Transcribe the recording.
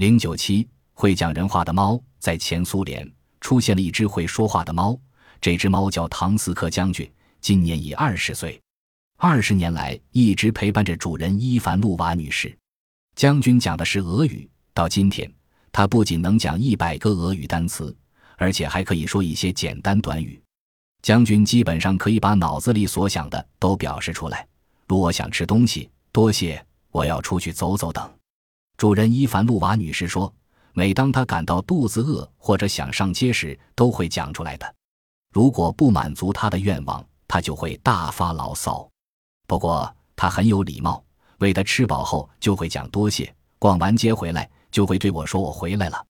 零九七会讲人话的猫，在前苏联出现了一只会说话的猫，这只猫叫唐斯克将军，今年已二十岁，二十年来一直陪伴着主人伊凡露娃女士。将军讲的是俄语，到今天他不仅能讲一百个俄语单词，而且还可以说一些简单短语。将军基本上可以把脑子里所想的都表示出来，如我想吃东西，多谢，我要出去走走等。主人伊凡露娃女士说，每当她感到肚子饿或者想上街时，都会讲出来的。如果不满足她的愿望，她就会大发牢骚。不过她很有礼貌，喂她吃饱后就会讲多谢。逛完街回来就会对我说：“我回来了。”